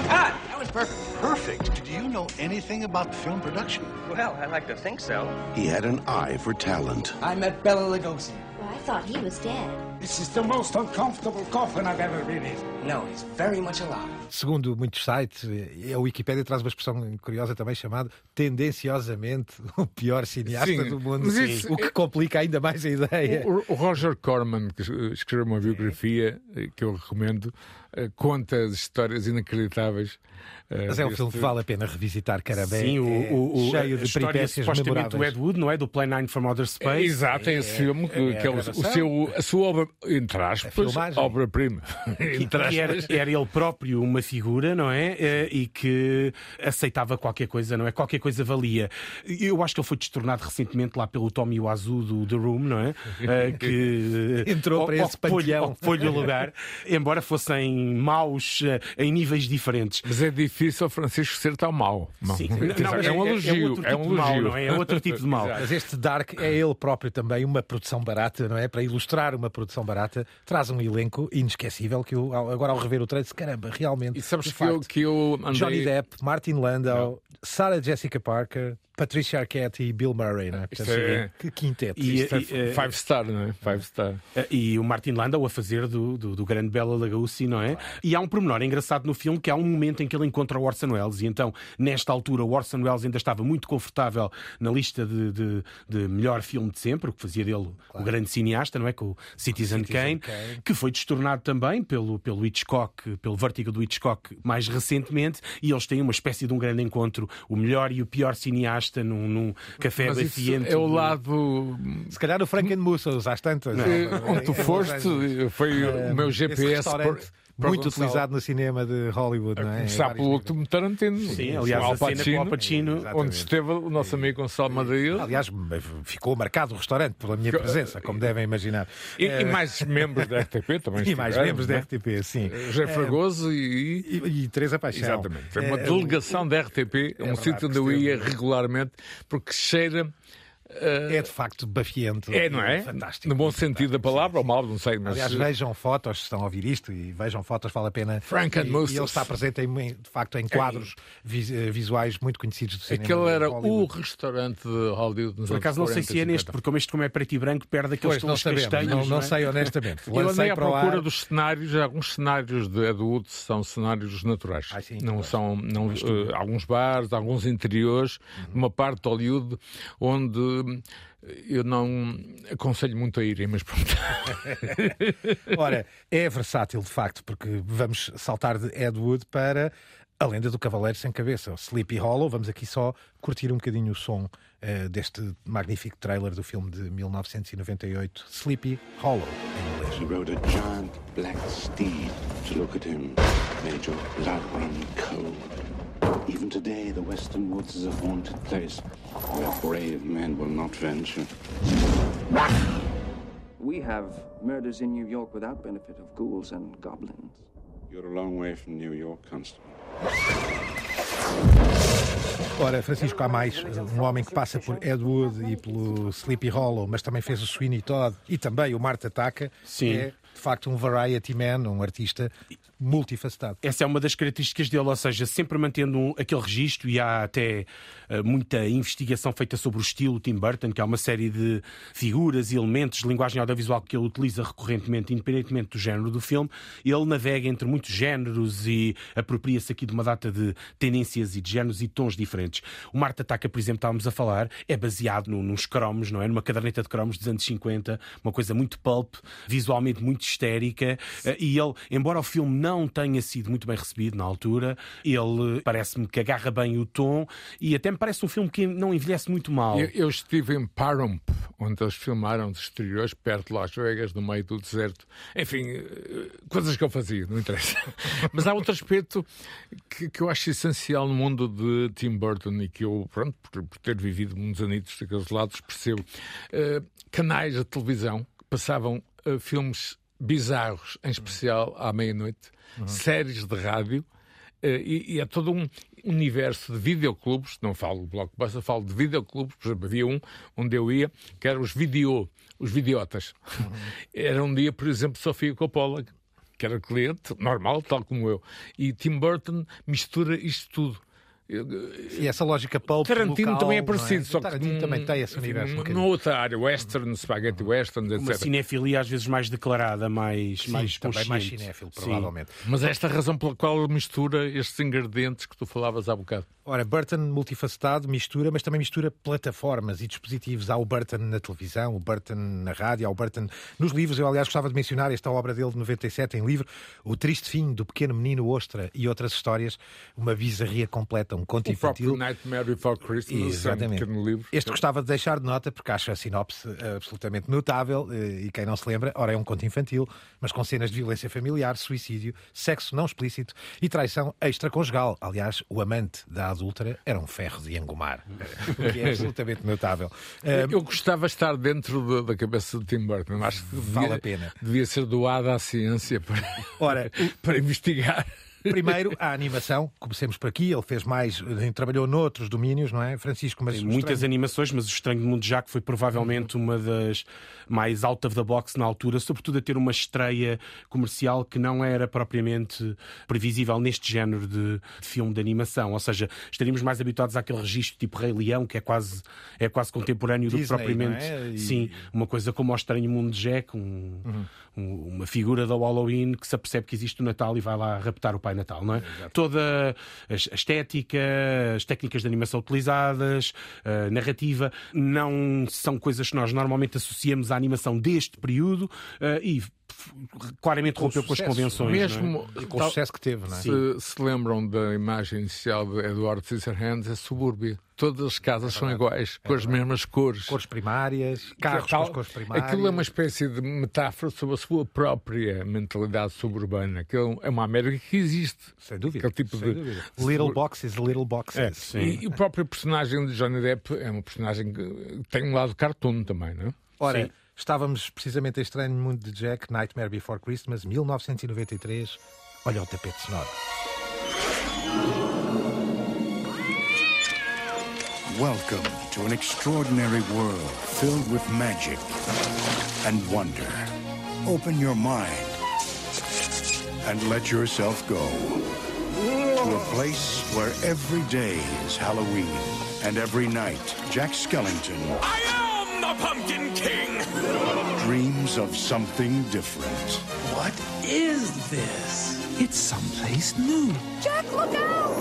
Ah, that was perfect. Perfect. Do you know anything about film production? Well, I like to think so. He had an eye for talent. I met Bella Lugosi. Well, I thought he was dead. This is the most uncomfortable coffin I've ever been in. No, he's very much alive. Segundo muitos sites, eh, a Wikipédia traz uma expressão curiosa também chamada tendenciosamente o pior cineasta Sim, do mundo, isso- o que complica ainda mais a ideia. O, o Roger Corman, que escreveu uma biografia eh, que eu recomendo, eh, conta as histórias inacreditáveis. Eh, Mas é um filme que vale a pena revisitar, caramba. Sim, é- o, é o, o, cheio a de história peripécias supostamente do memoráveis. Ed Wood, não é? Do Plane 9 from Outer Space. Exato, é esse filme que, é que é, o, o seu, a sua obra, entre aspas, obra-prima. era, era ele próprio uma figura, não é? Eh, E que aceitava qualquer coisa, não é? Qualquer coisa valia. Eu acho que ele foi destornado recentemente lá pelo Tommy Wiseau do The Room, não é? Eh, Que Entrou para esse panteão. ocupou-lhe o lugar, embora fossem maus eh, em níveis diferentes. Mas é difícil Francisco ser tão mau. Não. Sim, Não, é um elogio. É tipo um elogio. não é? É outro tipo de mau. Mas este Dark é ele próprio também uma produção barata, não é? Para ilustrar uma produção barata, traz um elenco inesquecível que eu, agora ao rever o trailer, disse, caramba, realmente. E sabes que eu, facto, que eu andei... Johnny Depp, Martin Landau, Sarah Jessica Parker, Patricia Arquette e Bill Murray, não é? Isto Portanto, é- Que quinteto. E- é e- eh, five star, não é? Five star. Eh, E o Martin Landau a fazer do, do, do grande Bela Lugosi, não é? E há um pormenor engraçado no filme que há um momento em que ele encontra o Orson Welles e então, nesta altura, o Orson Welles ainda estava muito confortável na lista de, de- de melhor filme de sempre, o que fazia dele o grande cineasta, não é? Com o Citizen, Kane, Kane. que foi destornado também pelo, pelo Hitchcock, pelo Vertigo do Hitchcock mais recentemente, e eles têm uma espécie de um grande encontro, o melhor e o pior cineasta num, num café Mas isso baciente. é o lado. Se calhar o Frankenmussels, às tantas. eh, Onde tu foste, foi o meu Esse GPS. por- muito Gonçalo. utilizado no cinema de Hollywood, não é? Começar pelo último Tarantino. Sim, aliás, Al Pacino, Al Pacino, onde esteve o nosso amigo Gonçalo Madeira. Aliás, ficou marcado o restaurante pela minha presença, como devem imaginar. E, Eh, e mais membros da RTP também. e mais membros da é? RTP, sim. José Fragoso e. E, e Teresa Paixão. Exatamente. Foi uma Eh, delegação da RTP, um verdade sítio onde eu ia regularmente, porque cheira. É de facto bafiento. É, não é? Fantástico. No bom sentido da palavra, ou mal, não sei, mas. Aliás, vejam fotos, se estão a ouvir isto, e vejam fotos, vale a pena. Frank and e, e ele está presente, em, de facto, em quadros eh, visuais muito conhecidos do cinema. Aquele era o restaurante de Hollywood nos Por acaso não sei se é 40, neste, 50. porque como este como é preto e branco, perde aqueles Pois, não tons sabemos, castanhos. não, não é? sei honestamente. Eu andei à procura ar. dos cenários, alguns cenários de Ed Wood são cenários naturais. Ah, sim, não pois. são não, eh, alguns bares, alguns interiores, Uhum. uma parte de Hollywood onde eh, eu não aconselho muito a irem, mas pronto. Ora, é versátil de facto, porque vamos saltar de Ed Wood para a lenda do Cavaleiro Sem Cabeça, o Sleepy Hollow. Vamos aqui só curtir um bocadinho o som eh, deste magnífico trailer do filme de 1998, Sleepy Hollow, em inglês. He rode a giant black steed. To look at him made your blood run cold. Even today, the western woods is a haunted place where brave men will not venture. We have murders in New York without benefit of ghouls and goblins. You're a long way from New York, Constable. Ora, Francisco há mais um homem que passa por Ed Wood e pelo Sleepy Hollow, mas também fez o Sweeney Todd e também o Marta Ataca. Sim. É, de facto, um variety man, um artista multifacetado. Essa é uma das características dele, ou seja, sempre mantendo aquele registro e há até eh, muita investigação feita sobre o estilo Tim Burton, que há uma série de figuras e elementos de linguagem audiovisual que ele utiliza recorrentemente, independentemente do género do filme. Ele navega entre muitos géneros e apropria-se aqui de uma data de tendências e de géneros e tons diferentes. O Marta Ataca, por exemplo, estávamos a falar, é baseado num- nos cromos, não é? Numa caderneta de cromos dos anos 50, uma coisa muito pulp, visualmente muito histérica, eh, e ele, embora o filme não tenha sido muito bem recebido na altura, ele eh, parece-me que agarra bem o tom e até me parece um filme que não envelhece muito mal. Eu, eu estive em Pahrump, onde eles filmaram de exteriores, perto de Las Vegas, no meio do deserto. Enfim, eh, coisas que eu fazia, não interessa. Mas há outro aspecto que, que eu acho essencial no mundo de Tim Burton e que eu, pronto, por, por ter vivido muitos anitos daqueles lados, percebo. Eh, canais de televisão que passavam eh, filmes bizarros, em especial à meia-noite, séries de rádio. Eh, e, e é todo um universo de videoclubes, não falo de blockbuster, falo de videoclubes, por exemplo, havia um onde eu ia, que eram os video, os videotas. Era um dia, por exemplo, Sofia Coppola, que era cliente, normal, tal como eu, e Tim Burton mistura isto tudo. E essa lógica pulp Tarantino local, também é não parecido, só que Tarantino num- também tem esse universo. um numa outra área, western, spaghetti westerns, etc. Uma cinefilia às vezes mais declarada, mais, Sim, mais também mais cinéfilo, Sim. provavelmente. Mas é esta a razão pela qual ele mistura estes ingredientes que tu falavas há bocado. Ora, Burton multifacetado, mistura, mas também mistura plataformas e dispositivos. Há o Burton na televisão, o Burton na rádio, há o Burton nos livros. Eu, aliás, gostava de mencionar esta obra dele de 97 em livro, O Triste Fim do Pequeno Menino Ostra e outras histórias. Uma bizarria completa, um conto O próprio infantil. Nightmare Before Christmas, Exatamente. é um pequeno livro. Este gostava de deixar de nota porque acho a sinopse eh, absolutamente notável eh, e quem não se lembra, ora é um conto infantil, mas com cenas de violência familiar, suicídio, sexo não explícito e traição extraconjugal. Aliás, o amante da era um ferro de engomar, o que é absolutamente notável. Eu gostava de estar dentro da, cabeça de Tim Burton. Acho que devia, Vale a pena. devia ser doada à ciência para, Ora, para investigar. Primeiro, a animação, comecemos por aqui, ele fez mais, trabalhou noutros domínios, não é? Francisco, mas Tem muitas estranho... animações, mas o Estranho Mundo de Jack foi provavelmente uma das mais out of the box na altura, sobretudo a ter uma estreia comercial que não era propriamente previsível neste género de, de filme de animação. Ou seja, estaríamos mais habituados àquele registro tipo Rei Leão, que é quase, é quase contemporâneo do que Disney, propriamente. é? E- Sim, uma coisa como o Estranho Mundo de Jack, um- um- uma figura da Halloween que se apercebe que existe o Natal e vai lá raptar o Pai Natal, não é? Toda a estética, as técnicas de animação utilizadas, a narrativa, não são coisas que nós normalmente associamos à animação deste período eh, e claramente rompeu com as sucesso, convenções. Mesmo não é? E com o sucesso que teve, não é? Se, se lembram da imagem inicial de Eduardo Scissorhands, é subúrbio. Todas as casas são iguais, com as mesmas cores. Cores primárias, carros Tal- com as cores primárias. Aquilo é uma espécie de metáfora sobre a sua própria mentalidade suburbana. Aquilo é uma América que existe. Sem dúvida. Aquele tipo sem de. dúvida. Little boxes, little boxes. E, e o próprio personagem de Johnny Depp é um personagem que tem um lado cartoon também, não é? Ora, estávamos precisamente em Estranho Mundo de Jack, Nightmare Before Christmas, 1993. Olha o tapete sonoro. Welcome to an extraordinary world filled with magic and wonder. Open your mind and let yourself go to a place where every day is Halloween and every night Jack Skellington I am the Pumpkin King! Dreams of something different. What is this? It's someplace new. Jack, look out!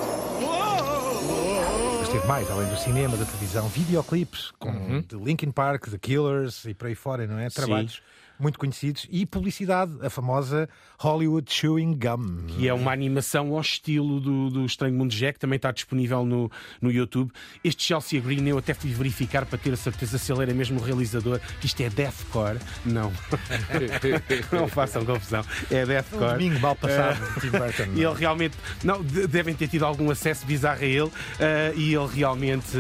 Mas teve mais, além do cinema, da televisão, videoclipes com de Linkin Park, The Killers e por aí fora, não é? Trabalhos muito conhecidos e publicidade, a famosa Hollywood Chewing Gum. que é uma animação ao estilo do, do Estranho Mundo Jack, também está disponível no, no YouTube. Este Chelsea Green eu até fui verificar para ter a certeza se ele era mesmo o realizador. Isto é Deathcore? Não. não façam confusão. É Deathcore. Um domingo mal passado Eh, E é? ele realmente. Não, de- devem ter tido algum acesso bizarro a ele. eh, e ele realmente.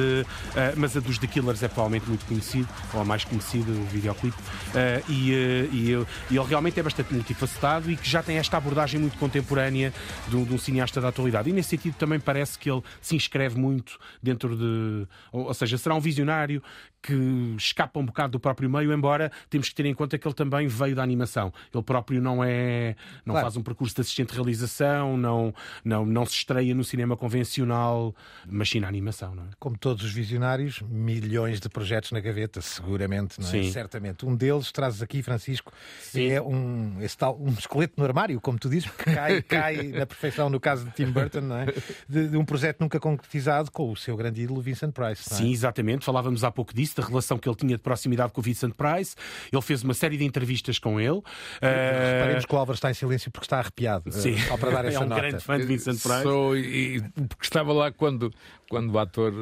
eh, mas a dos The Killers é provavelmente muito conhecido, ou a mais conhecido, o videoclipe. Eh, e, eh, e, e ele realmente é bastante multifacetado e que já tem esta abordagem muito contemporânea de um, de um cineasta da atualidade. E nesse sentido também parece que ele se inscreve muito dentro de. Ou, ou seja, será um visionário que escapa um bocado do próprio meio, embora temos que ter em conta que ele também veio da animação. Ele próprio não é. não Claro. faz um percurso de assistente de realização, não, não, não se estreia no cinema convencional, mas sim na animação, não é? Como todos os visionários, milhões de projetos na gaveta, seguramente, não é? Sim. Certamente. Um deles, trazes aqui, Francisco, é um, esse tal, um esqueleto no armário, como tu dizes, que cai, cai na perfeição no caso de Tim Burton, não é? De, de um projeto nunca concretizado com o seu grande ídolo Vincent Price. é? Sim, exatamente. Falávamos há pouco disso, da relação que ele tinha de proximidade com o Vincent Price. Ele fez uma série de entrevistas com ele. Eh, Reparemos que o Álvaro está em silêncio porque está arrepiado. Sim. eh, Só para dar É essa um nota. grande fã de Vincent Price. Sou, e, porque estava lá quando, quando o ator,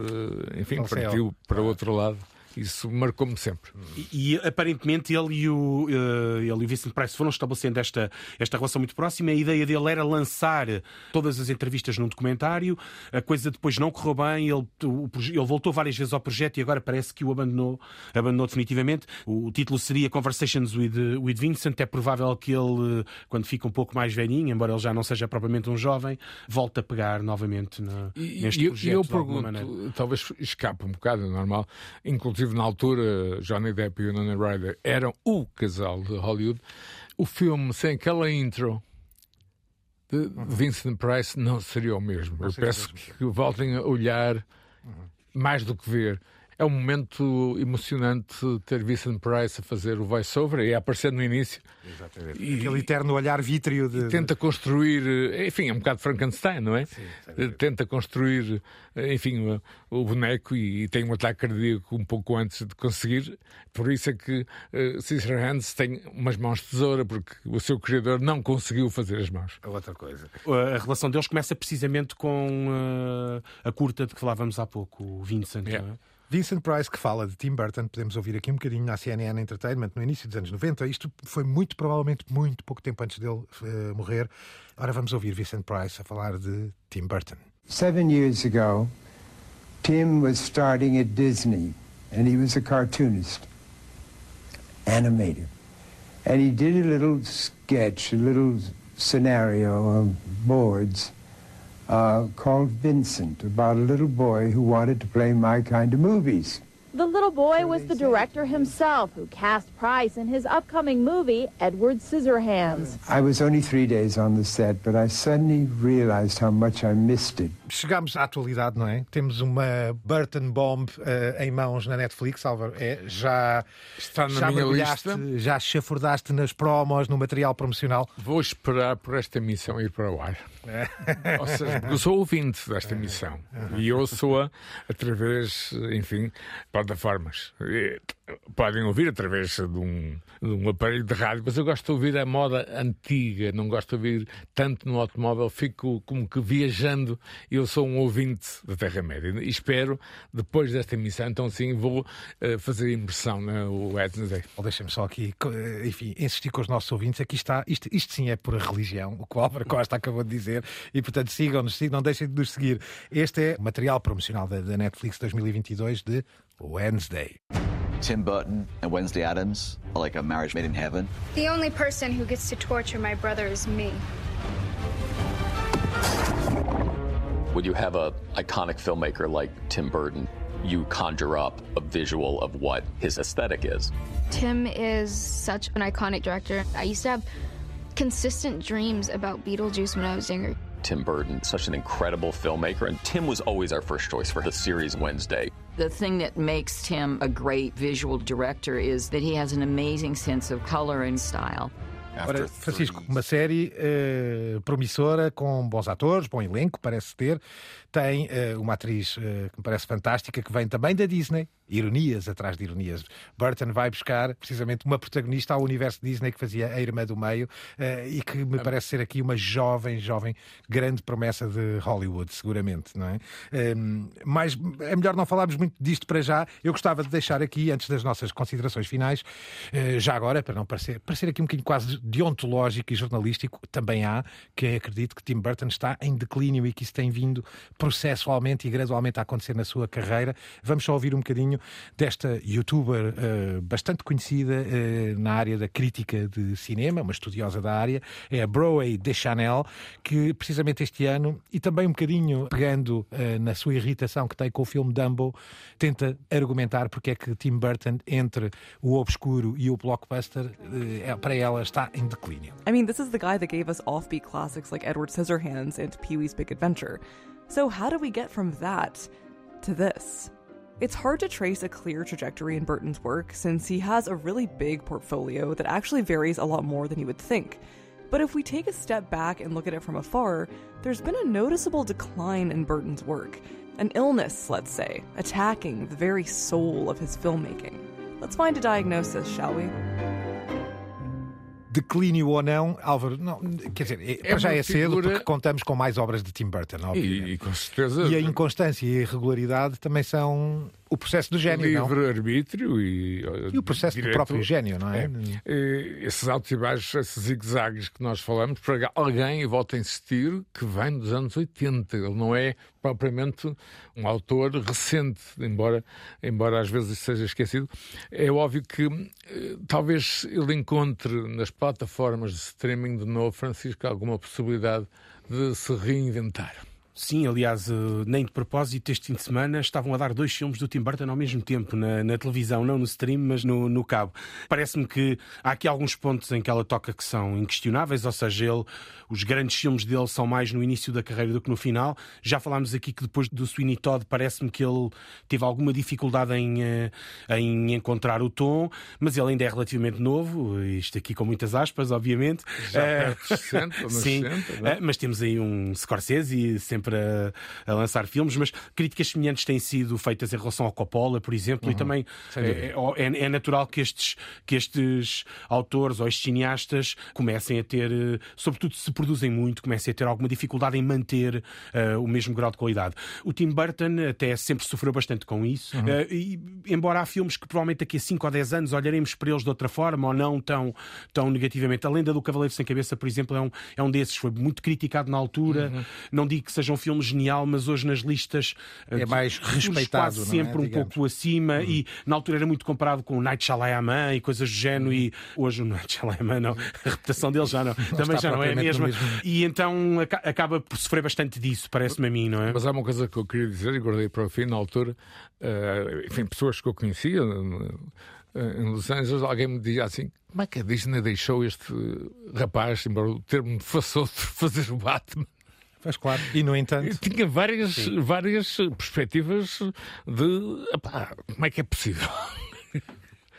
eh, enfim, partiu para outro lado. Isso marcou-me sempre. E, e, aparentemente ele e, o, eh, ele e o Vincent Price foram estabelecendo esta, esta relação muito próxima. A ideia dele era lançar todas as entrevistas num documentário. A coisa depois não correu bem. Ele, o ele voltou várias vezes ao projeto e agora parece que o abandonou, abandonou definitivamente. O, o título seria Conversations with, with Vincent. É provável que ele, quando fica um pouco mais velhinho, embora ele já não seja propriamente um jovem, volte a pegar novamente na, E, neste e projeto. e eu maneira. pergunto, talvez escape um bocado, é normal. Inclusive, na altura, Johnny Depp e o Nana Ryder eram o casal de Hollywood. O filme, sem aquela intro de Vincent Price, não seria o mesmo. Eu peço que voltem a olhar mais do que ver. É um momento emocionante ter Vincent Price a fazer o voice-over e a aparecer no início. Exatamente. Aquele eterno olhar vítreo de. Tenta construir, eh, enfim, é um bocado Frankenstein, não é? Eh, Tenta construir, eh, enfim, o, boneco e, e tem um ataque cardíaco um pouco antes de conseguir. Por isso é que uh, Cesar Hands tem umas mãos de tesoura, porque o seu criador não conseguiu fazer as mãos. É outra coisa. A relação deles começa precisamente com eh, a curta de que falávamos há pouco, o Vincent. Yeah. não é? Vincent Price, que fala de Tim Burton, podemos ouvir aqui um bocadinho na CNN Entertainment no início dos anos 90. Isto foi muito provavelmente muito pouco tempo antes dele eh, morrer. Ora, vamos ouvir Vincent Price a falar de Tim Burton. Seven years ago, Tim was starting at Disney, and he was a cartoonist, animator. And he did a little sketch, a little scenario of boards uh, called Vincent about a little boy who wanted to play my kind of movies. The little boy was the director himself who cast Price in his upcoming movie, Edward Scissorhands. I was only three days on the set, but I suddenly realized how much I missed it. Chegamos à atualidade, não é? Temos uma Burton Bomb uh, em mãos na Netflix, Álvaro. É, já está na já minha lista. Já chafurdaste nas promos, no material promocional. Vou esperar por esta missão ir para o ar. É. Ou seja, eu sou ouvinte desta missão e eu sou através, enfim, plataformas. Podem ouvir através de um, de um, aparelho de rádio, mas eu gosto de ouvir a moda antiga, não gosto de ouvir tanto no automóvel, fico como que viajando. Eu sou um ouvinte da Terra-média e espero, depois desta emissão, então sim, vou uh, fazer imersão no Wednesday. Deixa-me só aqui, enfim, insistir com os nossos ouvintes. Aqui está, isto, isto sim é pura religião, o que o Álvaro Costa acabou de dizer, e portanto sigam-nos, não deixem de nos seguir. Este é o material promocional da, da Netflix 2022 de Wednesday. Tim Burton and Wednesday Adams are like a marriage made in heaven. The only person who gets to torture my brother is me. When you have a iconic filmmaker like Tim Burton, you conjure up a visual of what his aesthetic is. Tim is such an iconic director. I used to have consistent dreams about Beetlejuice when I was younger. Tim Burton, such an incredible filmmaker, and Tim was always our first choice for the series Wednesday. The thing that makes Tim a great visual director is that he has an amazing sense of color and style. Ora, Francisco, uma série uh, promissora, com bons atores, bom elenco, parece ter. Tem uh, uma atriz uh, que me parece fantástica, que vem também da Disney. Ironias atrás de ironias. Burton vai buscar precisamente uma protagonista ao universo Disney que fazia a irmã do meio e que me parece ser aqui uma jovem, jovem, grande promessa de Hollywood, seguramente, não é? mas é melhor não falarmos muito disto para já. Eu gostava de deixar aqui, antes das nossas considerações finais, já agora, para não parecer, parecer aqui um bocadinho quase deontológico e jornalístico, também há, que acredito que Tim Burton está em declínio e que isso tem vindo processualmente e gradualmente a acontecer na sua carreira. Vamos só ouvir um bocadinho desta youtuber uh, bastante conhecida uh, na área da crítica de cinema, uma estudiosa da área, é a de Chanel, que precisamente este ano, e também um bocadinho pegando uh, na sua irritação que tem com o filme Dumbo, tenta argumentar porque é que Tim Burton, entre o obscuro e o blockbuster, para ela está em declínio. I mean, this is the guy that gave us offbeat classics like Edward Scissorhands and Pee-wee's Big Adventure. So how do we get from that to this? It's hard to trace a clear trajectory in Burton's work since he has a really big portfolio that actually varies a lot more than you would think. But if we take a step back and look at it from afar, there's been a noticeable decline in Burton's work. An illness, let's say, attacking the very soul of his filmmaking. Let's find a diagnosis, shall we? Declínio ou não, Álvaro, não, quer dizer, é, para já é cedo figura... porque contamos com mais obras de Tim Burton, e, e, com certeza. E a inconstância e a irregularidade também são o processo do gênio, Livre-arbítrio e... E o processo direto, do próprio gênio, não é? é. Esses altos e baixos, esses zigue-zagues que nós falamos, para alguém, e volto a insistir, que vem dos anos 80. Ele não é propriamente um autor recente, embora, embora às vezes seja esquecido. É óbvio que eh, talvez ele encontre nas plataformas de streaming de novo, Francisco, alguma possibilidade de se reinventar. Sim, aliás, eh, nem de propósito, este fim de semana estavam a dar dois filmes do Tim Burton ao mesmo tempo, na, na televisão, não no stream, mas no, no cabo. Parece-me que há aqui alguns pontos em que ela toca que são inquestionáveis, ou seja, ele, os grandes filmes dele são mais no início da carreira do que no final. Já falámos aqui que depois do Sweeney Todd parece-me que ele teve alguma dificuldade em, eh, em encontrar o tom, mas ele ainda é relativamente novo, isto aqui com muitas aspas, obviamente. Já perto de 60, Sim, 60, é? mas temos aí um Scorsese sempre sempre a, a, lançar filmes, mas críticas semelhantes têm sido feitas em relação ao Coppola, por exemplo, uhum. e também é, é, é, natural que estes, que estes autores ou estes cineastas comecem a ter, sobretudo se produzem muito, comecem a ter alguma dificuldade em manter uh, o mesmo grau de qualidade. O Tim Burton até sempre sofreu bastante com isso, uhum. uh, e embora há filmes que provavelmente daqui a 5 ou 10 anos olharemos para eles de outra forma ou não tão, tão negativamente. A Lenda do Cavaleiro Sem Cabeça, por exemplo, é um, é um desses, foi muito criticado na altura. Uhum. Não digo que seja seja um filme genial, mas hoje nas listas é mais respeitado, quase sempre é? um Digamos. pouco acima hum. e na altura era muito comparado com o Night Shyamalan e coisas do género e hoje o Night Shyamalan não, a reputação dele já não, não também já não é a mesma. E então acaba por sofrer bastante disso, parece-me a mim, não é? Mas há uma coisa que eu queria dizer e guardei para o fim, na altura, uh, enfim, pessoas que eu conhecia em Los Angeles, alguém me dizia assim: como é que a Disney deixou este rapaz, embora o termo façou de fazer o Batman? Pois claro, e no entanto. Tinha várias, várias perspectivas de epá, como é que é possível.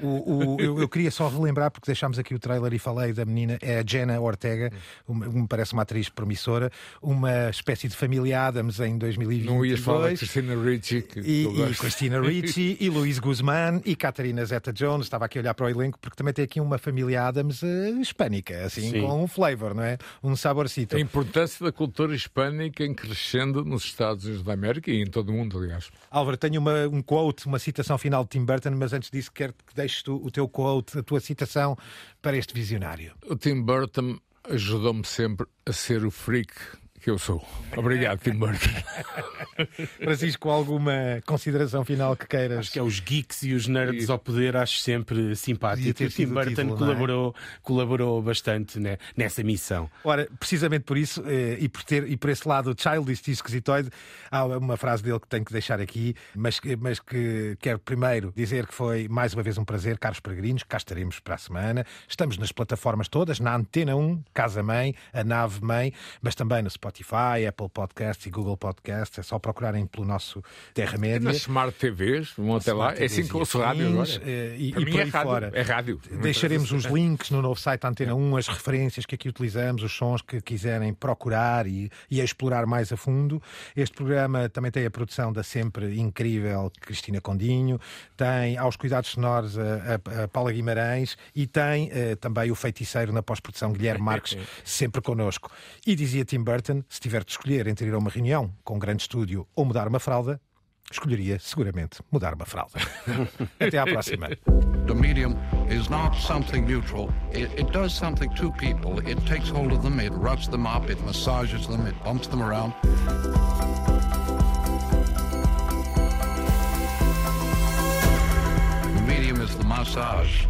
O, o, eu, eu, queria só relembrar, porque deixámos aqui o trailer e falei da menina, é a Jenna Ortega, uma, me parece uma atriz promissora, uma espécie de família Adams em 2022. Não ias falar de Christina Ricci. E, e Christina Ricci, e Luís Guzmán, e Catarina Zeta-Jones. Estava aqui a olhar para o elenco, porque também tem aqui uma família Adams uh, hispânica, assim, Sim. com um flavor, não é? Um saborcito. A importância da cultura hispânica em crescendo nos Estados Unidos da América e em todo o mundo, aliás. Álvaro, tenho uma, um quote, uma citação final de Tim Burton, mas antes disso quero que deixes tu, o teu quote, a tua citação para este visionário. O Tim Burton ajudou-me sempre a ser o freak que eu sou. Obrigado, Tim Burton. Francisco, alguma consideração final que queiras? Acho que é os geeks e os nerds e... ao poder, acho sempre simpático. O Tim Burton título, colaborou, é? colaborou bastante né, nessa missão. Ora, precisamente por isso, eh, e por, ter, e por esse lado childish e esquisitoide, há uma frase dele que tenho que deixar aqui, mas, mas que quero primeiro dizer que foi mais uma vez um prazer, caros peregrinos, cá estaremos para a semana. Estamos nas plataformas todas, na Antena 1, Casa Mãe, a Nave Mãe, mas também no Spotify Apple Podcasts e Google Podcasts. É só procurarem pelo nosso Terra Média. Nas Smart TVs, vão até lá. É assim que ouço rádio agora. Eh, e, e por é aí rádio, fora. É rádio. Deixaremos os links no novo site Antena 1, as referências que aqui utilizamos, os sons que quiserem procurar e, e explorar mais a fundo. Este programa também tem a produção da sempre incrível Cristina Condinho, tem aos cuidados sonoros a, a, a Paula Guimarães e tem uh, também o feiticeiro na pós-produção Guilherme Marques, sempre connosco. E dizia Tim Burton: se tiver de escolher entre ir a uma reunião com um grande estúdio ou mudar uma fralda, escolheria seguramente mudar uma fralda. Até à próxima. The medium is not something neutral. It, it does something to people. It takes hold of them, it rubs them up, it massages them, it bumps them around. The medium is the massage.